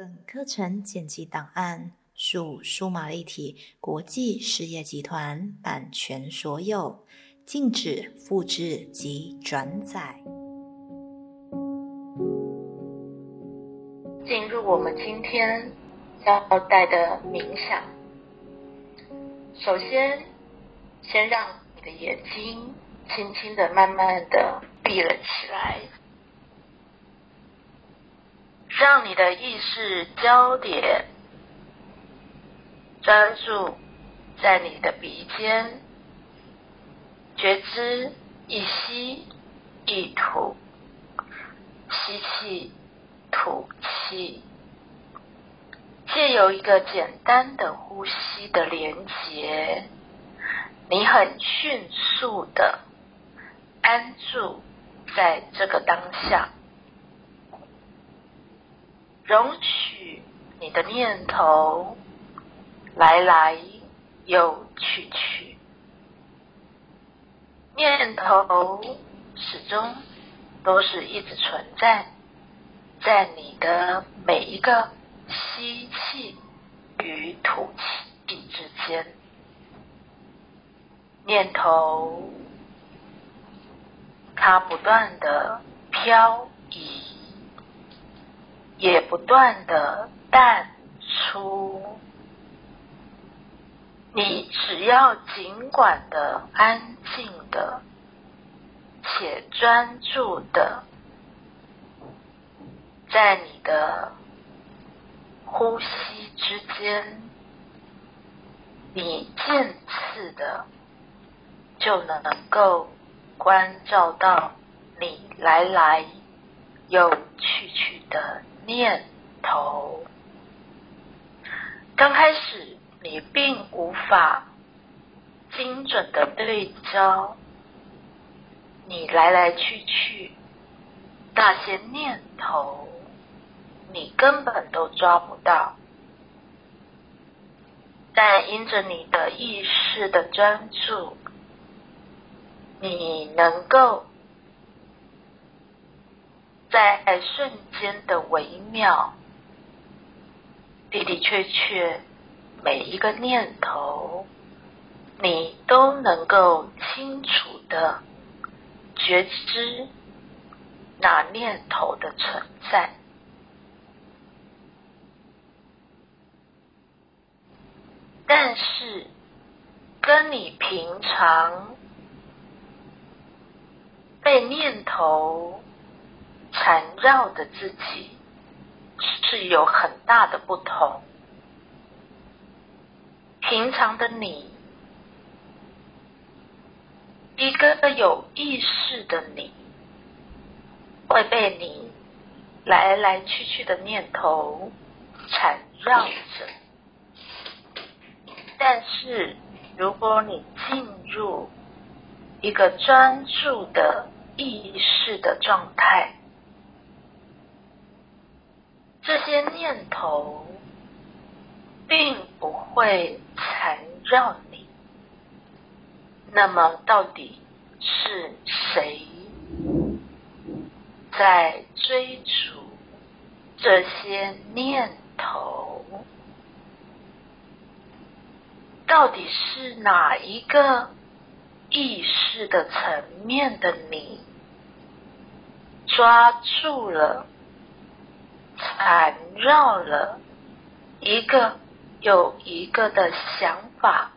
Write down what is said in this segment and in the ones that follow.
本课程剪辑档案属数码立体国际事业集团版权所有，禁止复制及转载。进入我们今天要带的冥想，首先，先让你的眼睛轻轻的、慢慢的闭了起来。让你的意识焦点专注在你的鼻尖，觉知一吸一吐，吸气吐气，借由一个简单的呼吸的连接，你很迅速的安住在这个当下。容许你的念头来来又去去，念头始终都是一直存在在你的每一个吸气与吐气之间，念头它不断的漂移。也不断的淡出，你只要尽管的安静的且专注的，在你的呼吸之间，你渐次的就能能够关照到你来来又去去的。念头，刚开始你并无法精准的对焦，你来来去去那些念头，你根本都抓不到。但因着你的意识的专注，你能够。在瞬间的微妙，的的确确，每一个念头，你都能够清楚的觉知那念头的存在。但是，跟你平常被念头。缠绕的自己是有很大的不同。平常的你，一个有意识的你，会被你来来去去的念头缠绕着。但是，如果你进入一个专注的意识的状态，这些念头并不会缠绕你，那么到底是谁在追逐这些念头？到底是哪一个意识的层面的你抓住了？缠绕了一个又一个的想法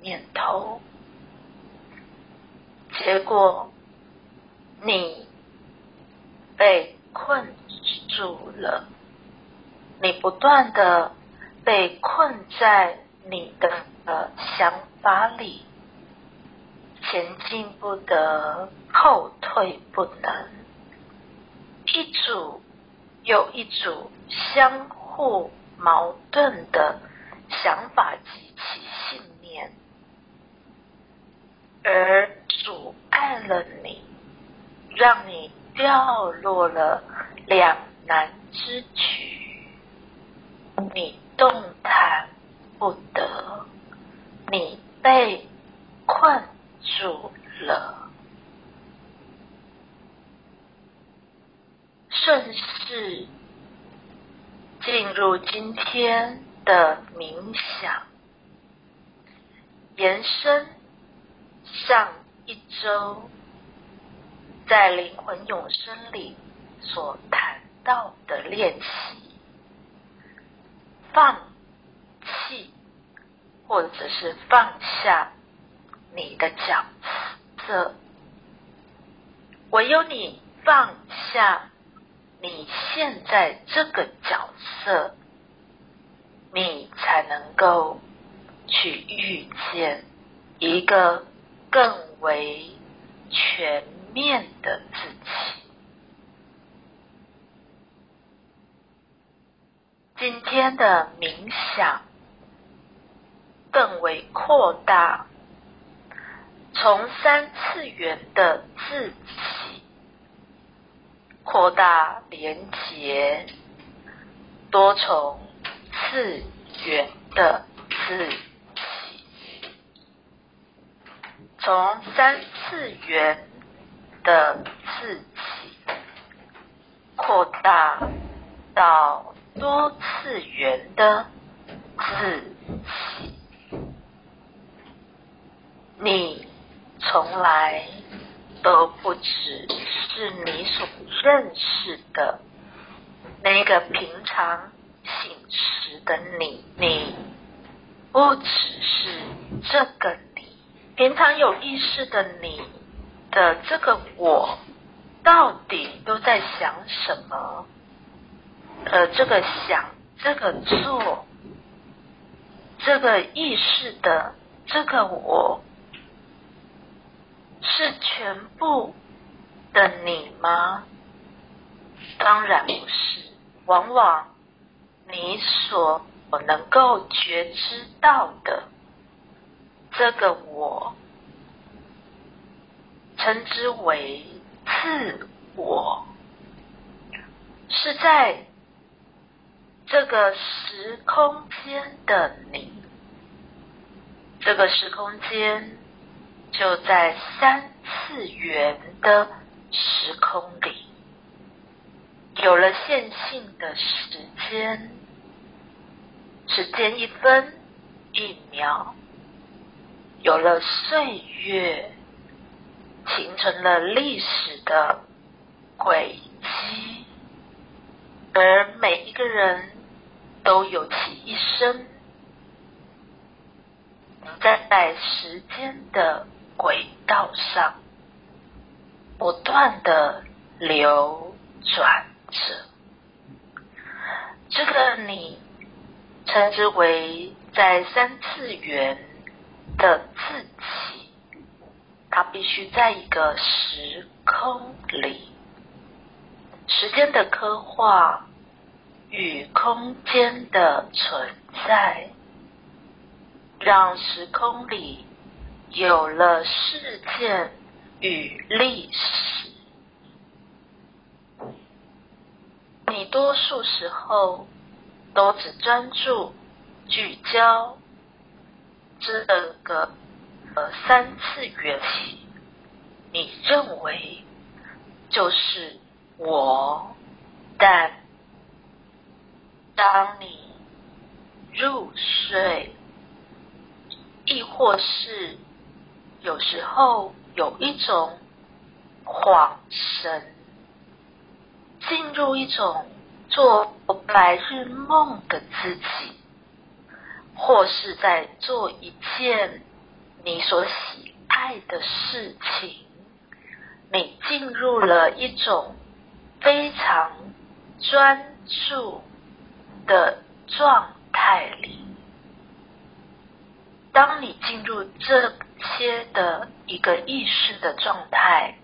念头，结果你被困住了，你不断的被困在你的想法里，前进不得，后退不能，一组。有一组相互矛盾的想法及其信念，而阻碍了你，让你掉落了两难之举，你动弹不得，你被困住了。是进入今天的冥想，延伸上一周在灵魂永生里所谈到的练习，放弃或者是放下你的角色，唯有你放下。你现在这个角色，你才能够去遇见一个更为全面的自己。今天的冥想更为扩大，从三次元的自己。扩大连结多重次元的自己，从三次元的自己扩大到多次元的自己，你从来都不只是你所。认识的那个平常醒时的你，你不只是这个你，平常有意识的你的这个我，到底都在想什么？呃，这个想，这个做，这个意识的这个我，是全部的你吗？当然不是，往往你所能够觉知到的这个我，称之为自我，是在这个时空间的你，这个时空间就在三次元的时空里。有了线性的时间，时间一分一秒，有了岁月，形成了历史的轨迹，而每一个人都有其一生，在时间的轨道上不断的流转。是，这个你称之为在三次元的自己，它必须在一个时空里，时间的刻画与空间的存在，让时空里有了事件与历史。你多数时候都只专注聚焦这个呃三次元体，你认为就是我，但当你入睡，亦或是有时候有一种恍神。进入一种做白日梦的自己，或是在做一件你所喜爱的事情，你进入了一种非常专注的状态里。当你进入这些的一个意识的状态。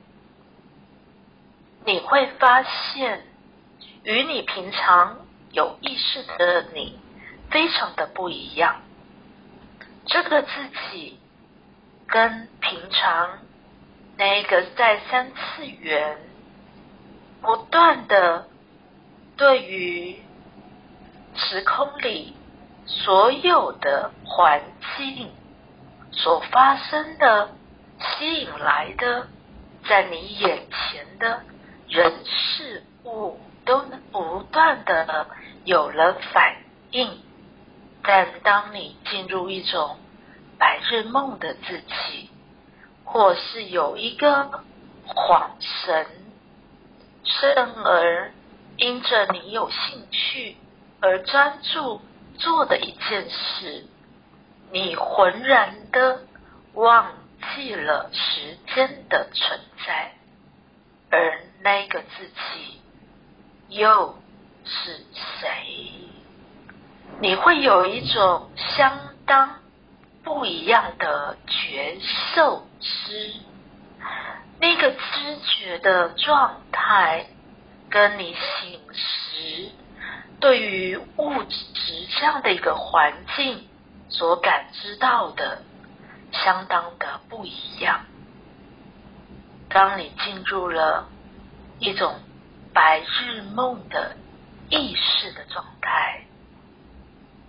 你会发现，与你平常有意识的你非常的不一样。这个自己跟平常那个在三次元不断的对于时空里所有的环境所发生的吸引来的，在你眼前的。人事物都能不断的有了反应。但当你进入一种白日梦的自己，或是有一个恍神，甚而因着你有兴趣而专注做的一件事，你浑然的忘记了时间的存在，而那个自己又是谁？你会有一种相当不一样的觉受知，那个知觉的状态，跟你醒时对于物质这样的一个环境所感知到的，相当的不一样。当你进入了一种白日梦的意识的状态。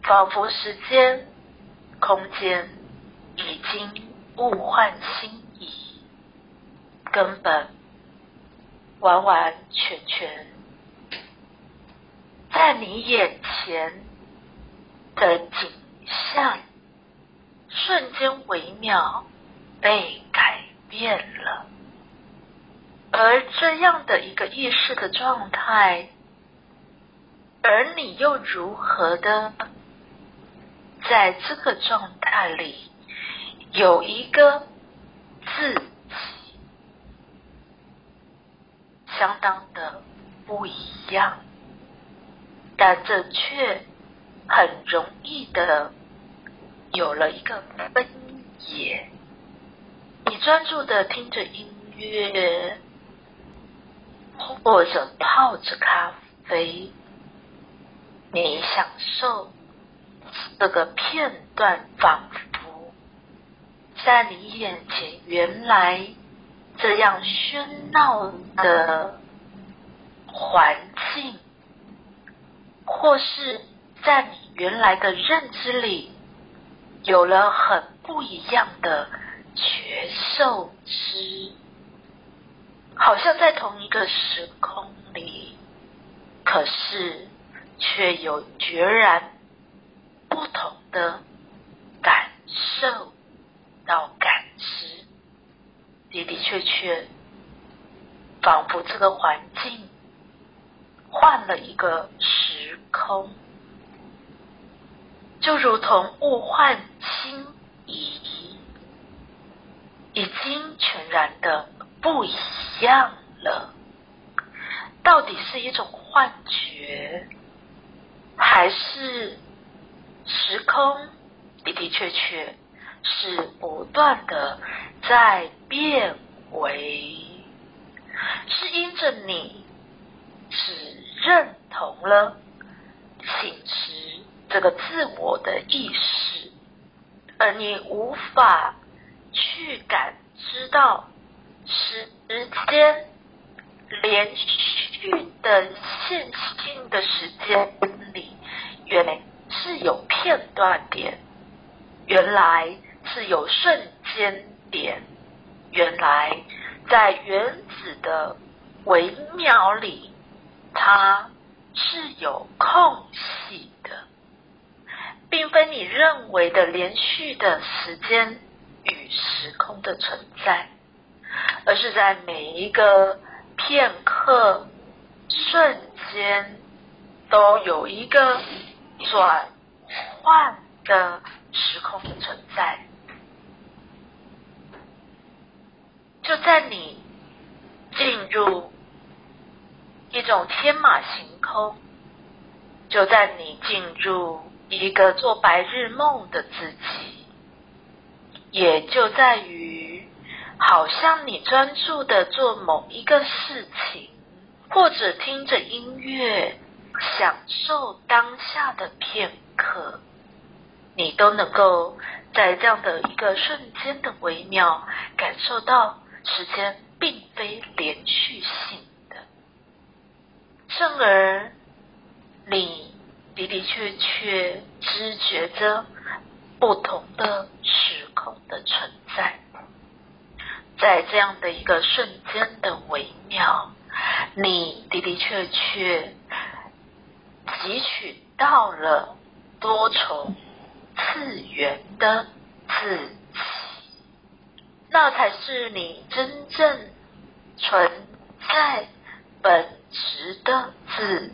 仿佛时间、空间已经物换星移，根本完完全全在你眼前的景象，瞬间微妙被改变了。而这样的一个意识的状态，而你又如何的？在这个状态里，有一个自己，相当的不一样，但这却很容易的有了一个分野。你专注的听着音乐，或者泡着咖啡，你享受。这个片段仿佛在你眼前，原来这样喧闹的环境，或是在你原来的认知里，有了很不一样的觉受之，好像在同一个时空里，可是却有决然。不同的感受到感知，的的确确，仿佛这个环境换了一个时空，就如同物换星移，已经全然的不一样了。到底是一种幻觉，还是？时空的的确确是不断的在变为，是因着你只认同了醒时这个自我的意识，而你无法去感知到时间连续的线性的时间里，原来。是有片段点，原来是有瞬间点，原来在原子的微秒里，它是有空隙的，并非你认为的连续的时间与时空的存在，而是在每一个片刻瞬间都有一个。转换的时空的存在，就在你进入一种天马行空，就在你进入一个做白日梦的自己，也就在于，好像你专注的做某一个事情，或者听着音乐。享受当下的片刻，你都能够在这样的一个瞬间的微妙感受到时间并非连续性的，甚而你的的确确知觉着不同的时空的存在，在这样的一个瞬间的微妙，你的的确确。汲取到了多重次元的自己，那才是你真正存在本质的自己。